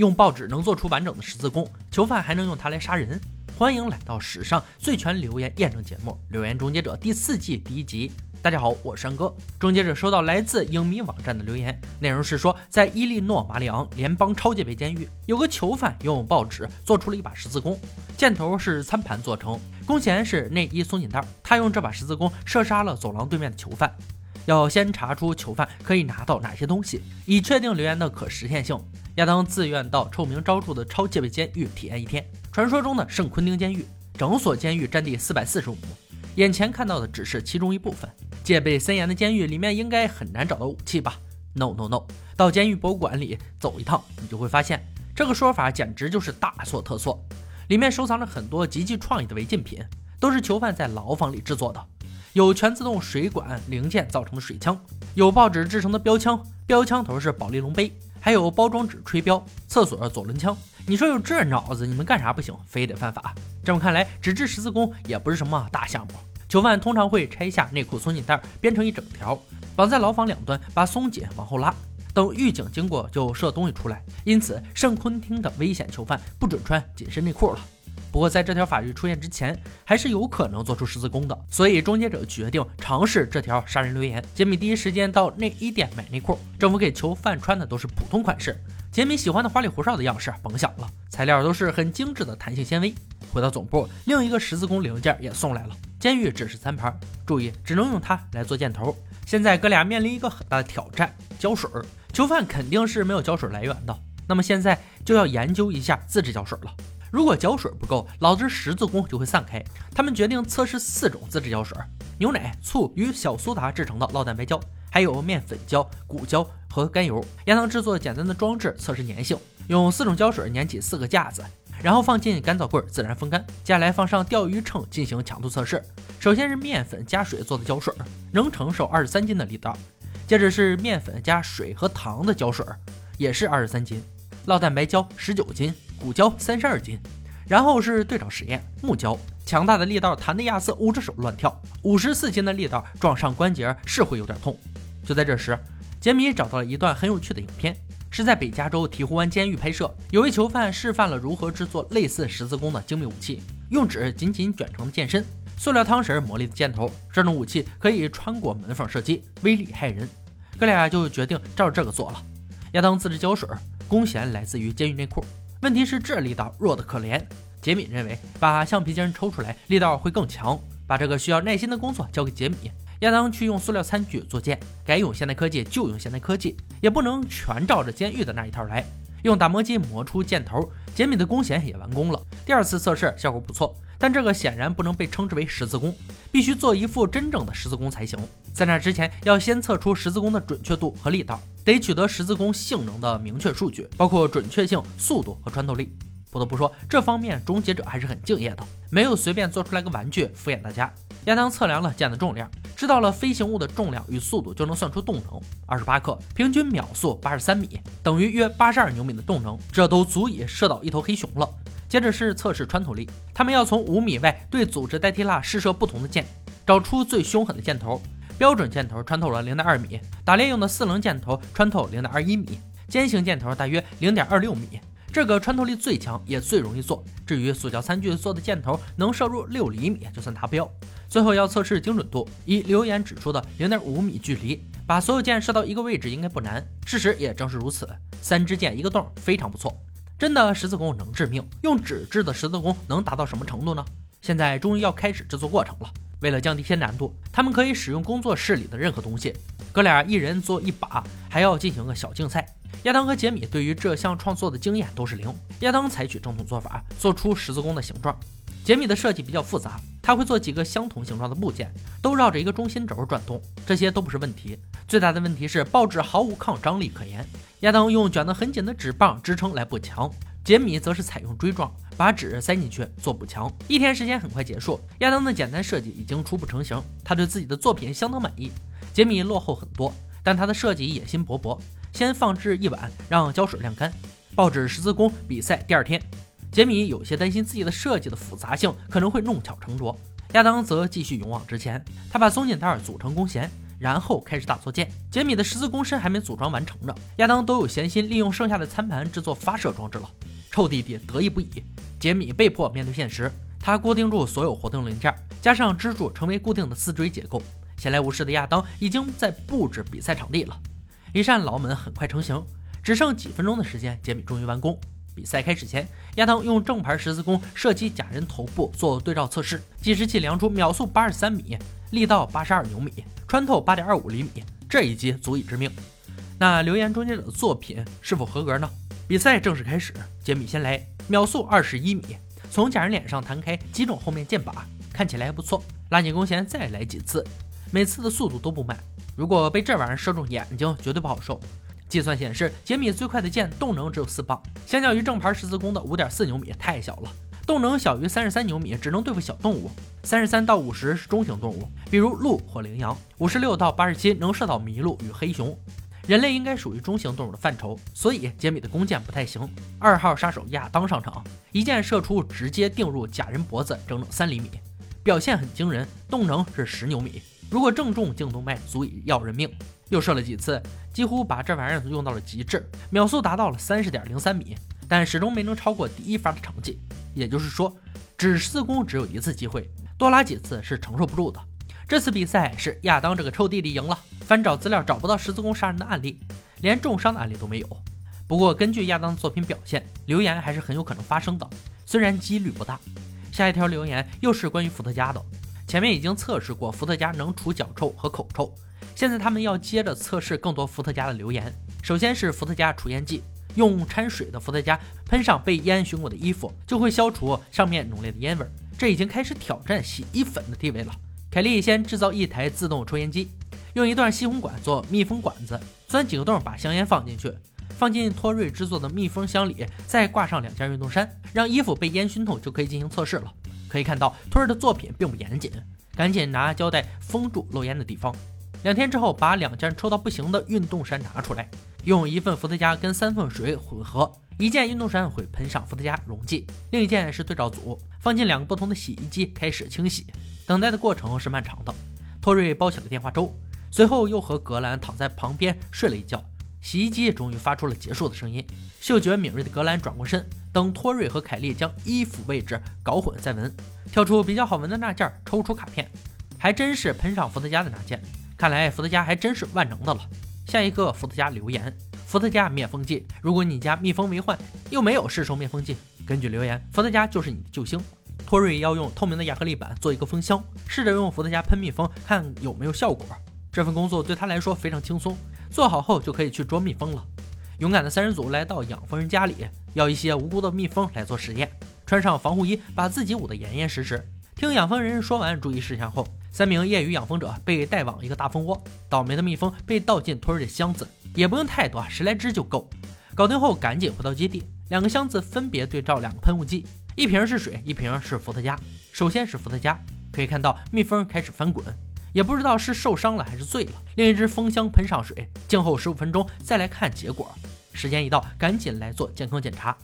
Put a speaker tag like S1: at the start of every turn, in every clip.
S1: 用报纸能做出完整的十字弓，囚犯还能用它来杀人。欢迎来到史上最全留言验证节目《留言终结者》第四季第一集。大家好，我是山哥。终结者收到来自影迷网站的留言，内容是说，在伊利诺马里昂联邦超戒备监狱，有个囚犯用报纸做出了一把十字弓，箭头是餐盘做成，弓弦是内衣松紧带。他用这把十字弓射杀了走廊对面的囚犯。要先查出囚犯可以拿到哪些东西，以确定留言的可实现性。亚当自愿到臭名昭著的超戒备监狱体验一天，传说中的圣昆丁监狱。整所监狱占地四百四十五亩，眼前看到的只是其中一部分。戒备森严的监狱里面应该很难找到武器吧？No No No！到监狱博物馆里走一趟，你就会发现这个说法简直就是大错特错。里面收藏着很多极具创意的违禁品，都是囚犯在牢房里制作的。有全自动水管零件造成的水枪，有报纸制成的标枪，标枪头是保利龙杯，还有包装纸吹标，厕所左轮枪。你说有这脑子，你们干啥不行，非得犯法？这么看来，纸质十字弓也不是什么大项目。囚犯通常会拆下内裤松紧带，编成一整条，绑在牢房两端，把松紧往后拉，等狱警经过就射东西出来。因此，圣昆汀的危险囚犯不准穿紧身内裤了。不过，在这条法律出现之前，还是有可能做出十字弓的。所以，终结者决定尝试这条杀人留言。杰米第一时间到内衣店买内裤，政府给囚犯穿的都是普通款式。杰米喜欢的花里胡哨的样式，甭想了。材料都是很精致的弹性纤维。回到总部，另一个十字弓零件也送来了。监狱只是餐盘，注意只能用它来做箭头。现在哥俩面临一个很大的挑战：胶水。囚犯肯定是没有胶水来源的，那么现在就要研究一下自制胶水了。如果胶水不够，老子十字弓就会散开。他们决定测试四种自制胶水：牛奶、醋与小苏打制成的酪蛋白胶，还有面粉胶、骨胶和甘油。亚当制作简单的装置测试粘性，用四种胶水粘起四个架子，然后放进干燥柜自然风干。接下来放上钓鱼秤进行强度测试。首先是面粉加水做的胶水，能承受二十三斤的力道。接着是面粉加水和糖的胶水，也是二十三斤。酪蛋白胶十九斤。骨胶三十二斤，然后是对照实验，木胶强大的力道弹得亚瑟捂着手乱跳，五十四斤的力道撞上关节是会有点痛。就在这时，杰米找到了一段很有趣的影片，是在北加州鹈鹕湾监狱拍摄，有位囚犯示范了如何制作类似十字弓的精密武器，用纸紧紧卷成的剑身，塑料汤匙磨砺的箭头，这种武器可以穿过门缝射击，威力骇人。哥俩就决定照这个做了。亚当自制胶水，弓弦来自于监狱内裤。问题是这力道弱得可怜。杰米认为把橡皮筋抽出来力道会更强。把这个需要耐心的工作交给杰米。亚当去用塑料餐具做剑，该用现代科技就用现代科技，也不能全照着监狱的那一套来。用打磨机磨出箭头，杰米的弓弦也完工了。第二次测试效果不错，但这个显然不能被称之为十字弓，必须做一副真正的十字弓才行。在那之前，要先测出十字弓的准确度和力道。得取得十字弓性能的明确数据，包括准确性、速度和穿透力。不得不说，这方面终结者还是很敬业的，没有随便做出来个玩具敷衍大家。亚当测量了箭的重量，知道了飞行物的重量与速度，就能算出动能：二十八克，平均秒速八十三米，等于约八十二牛米的动能，这都足以射倒一头黑熊了。接着是测试穿透力，他们要从五米外对组织代替蜡试射不同的箭，找出最凶狠的箭头。标准箭头穿透了零点二米，打猎用的四棱箭头穿透零点二一米，尖形箭头大约零点二六米。这个穿透力最强，也最容易做。至于塑胶餐具做的箭头能射入六厘米，就算达标。最后要测试精准度，以留言指出的零点五米距离，把所有箭射到一个位置应该不难。事实也正是如此，三支箭一个洞，非常不错。真的十字弓能致命，用纸制的十字弓能达到什么程度呢？现在终于要开始制作过程了。为了降低些难度，他们可以使用工作室里的任何东西。哥俩一人做一把，还要进行个小竞赛。亚当和杰米对于这项创作的经验都是零。亚当采取正统做法，做出十字弓的形状。杰米的设计比较复杂，他会做几个相同形状的部件，都绕着一个中心轴转动。这些都不是问题，最大的问题是报纸毫无抗张力可言。亚当用卷得很紧的纸棒支撑来补墙。杰米则是采用锥状，把纸塞进去做补墙。一天时间很快结束，亚当的简单设计已经初步成型，他对自己的作品相当满意。杰米落后很多，但他的设计野心勃勃。先放置一晚，让胶水晾干。报纸十字弓比赛第二天，杰米有些担心自己的设计的复杂性可能会弄巧成拙，亚当则继续勇往直前。他把松紧带组成弓弦。然后开始打错键。杰米的十字弓身还没组装完成呢，亚当都有闲心利用剩下的餐盘制作发射装置了。臭弟弟得意不已，杰米被迫面对现实，他固定住所有活动零件，加上支柱成为固定的四锥结构。闲来无事的亚当已经在布置比赛场地了。一扇牢门很快成型，只剩几分钟的时间，杰米终于完工。比赛开始前，亚当用正牌十字弓射击假人头部做对照测试，计时器量出秒速八十三米，力道八十二牛米，穿透八点二五厘米，这一击足以致命。那留言终结者的作品是否合格呢？比赛正式开始，杰米先来，秒速二十一米，从假人脸上弹开击中后面箭靶，看起来还不错。拉紧弓弦再来几次，每次的速度都不慢。如果被这玩意儿射中眼睛，绝对不好受。计算显示，杰米最快的箭动能只有四磅，相较于正牌十字弓的五点四牛米太小了。动能小于三十三牛米，只能对付小动物；三十三到五十是中型动物，比如鹿或羚羊；五十六到八十七能射到麋鹿与黑熊。人类应该属于中型动物的范畴，所以杰米的弓箭不太行。二号杀手亚当上场，一箭射出，直接定入假人脖子，整整三厘米，表现很惊人，动能是十牛米。如果正中颈动脉，足以要人命。又射了几次，几乎把这玩意儿用到了极致，秒速达到了三十点零三米，但始终没能超过第一发的成绩。也就是说，指十字弓只有一次机会，多拉几次是承受不住的。这次比赛是亚当这个臭弟弟赢了。翻找资料找不到十字弓杀人的案例，连重伤的案例都没有。不过根据亚当的作品表现，留言还是很有可能发生的，虽然几率不大。下一条留言又是关于伏特加的。前面已经测试过伏特加能除脚臭和口臭，现在他们要接着测试更多伏特加的留言。首先是伏特加除烟剂，用掺水的伏特加喷上被烟熏过的衣服，就会消除上面浓烈的烟味。这已经开始挑战洗衣粉的地位了。凯莉先制造一台自动抽烟机，用一段吸红管做密封管子，钻几个洞把香烟放进去，放进托瑞制作的密封箱里，再挂上两件运动衫，让衣服被烟熏透，就可以进行测试了。可以看到，托瑞的作品并不严谨，赶紧拿胶带封住漏烟的地方。两天之后，把两件抽到不行的运动衫拿出来，用一份伏特加跟三份水混合，一件运动衫会喷上伏特加溶剂，另一件是对照组，放进两个不同的洗衣机开始清洗。等待的过程是漫长的。托瑞包起了电话粥，随后又和格兰躺在旁边睡了一觉。洗衣机终于发出了结束的声音。嗅觉敏锐的格兰转过身。等托瑞和凯莉将衣服位置搞混再闻，挑出比较好闻的那件，抽出卡片，还真是喷上伏特加的那件。看来伏特加还真是万能的了。下一个伏特加留言：伏特加灭蜂剂。如果你家蜜蜂为患，又没有市售灭蜂剂，根据留言，伏特加就是你的救星。托瑞要用透明的亚克力板做一个蜂箱，试着用伏特加喷蜜蜂，看有没有效果。这份工作对他来说非常轻松，做好后就可以去捉蜜蜂了。勇敢的三人组来到养蜂人家里。要一些无辜的蜜蜂来做实验，穿上防护衣，把自己捂得严严实实。听养蜂人说完注意事项后，三名业余养蜂者被带往一个大蜂窝，倒霉的蜜蜂被倒进托瑞的箱子，也不用太多，十来只就够。搞定后赶紧回到基地，两个箱子分别对照两个喷雾剂，一瓶是水，一瓶是伏特加。首先是伏特加，可以看到蜜蜂开始翻滚，也不知道是受伤了还是醉了。另一只蜂箱喷上水，静候十五分钟再来看结果。时间一到，赶紧来做健康检查。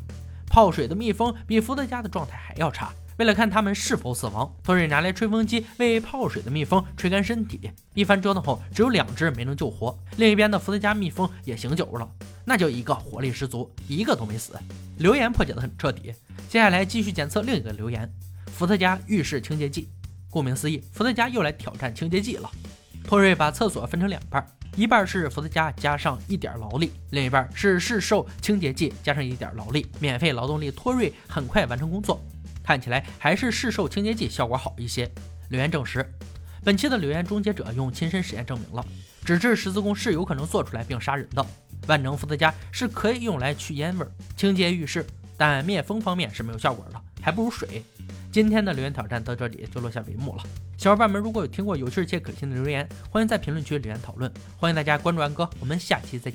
S1: 泡水的蜜蜂比伏特加的状态还要差。为了看他们是否死亡，托瑞拿来吹风机为泡水的蜜蜂吹干身体。一番折腾后，只有两只没能救活。另一边的伏特加蜜蜂也醒酒了，那就一个活力十足，一个都没死。留言破解的很彻底。接下来继续检测另一个留言：伏特加浴室清洁剂。顾名思义，伏特加又来挑战清洁剂了。托瑞把厕所分成两半。一半是伏特加加上一点劳力，另一半是市售清洁剂加上一点劳力，免费劳动力。托瑞很快完成工作，看起来还是市售清洁剂效果好一些。留言证实，本期的留言终结者用亲身实验证明了，纸质十字弓是有可能做出来并杀人的。万能伏特加是可以用来去烟味、清洁浴室，但灭蜂方面是没有效果的，还不如水。今天的留言挑战到这里就落下帷幕了。小伙伴们，如果有听过有趣且可信的留言，欢迎在评论区留言讨论。欢迎大家关注安哥，我们下期再见。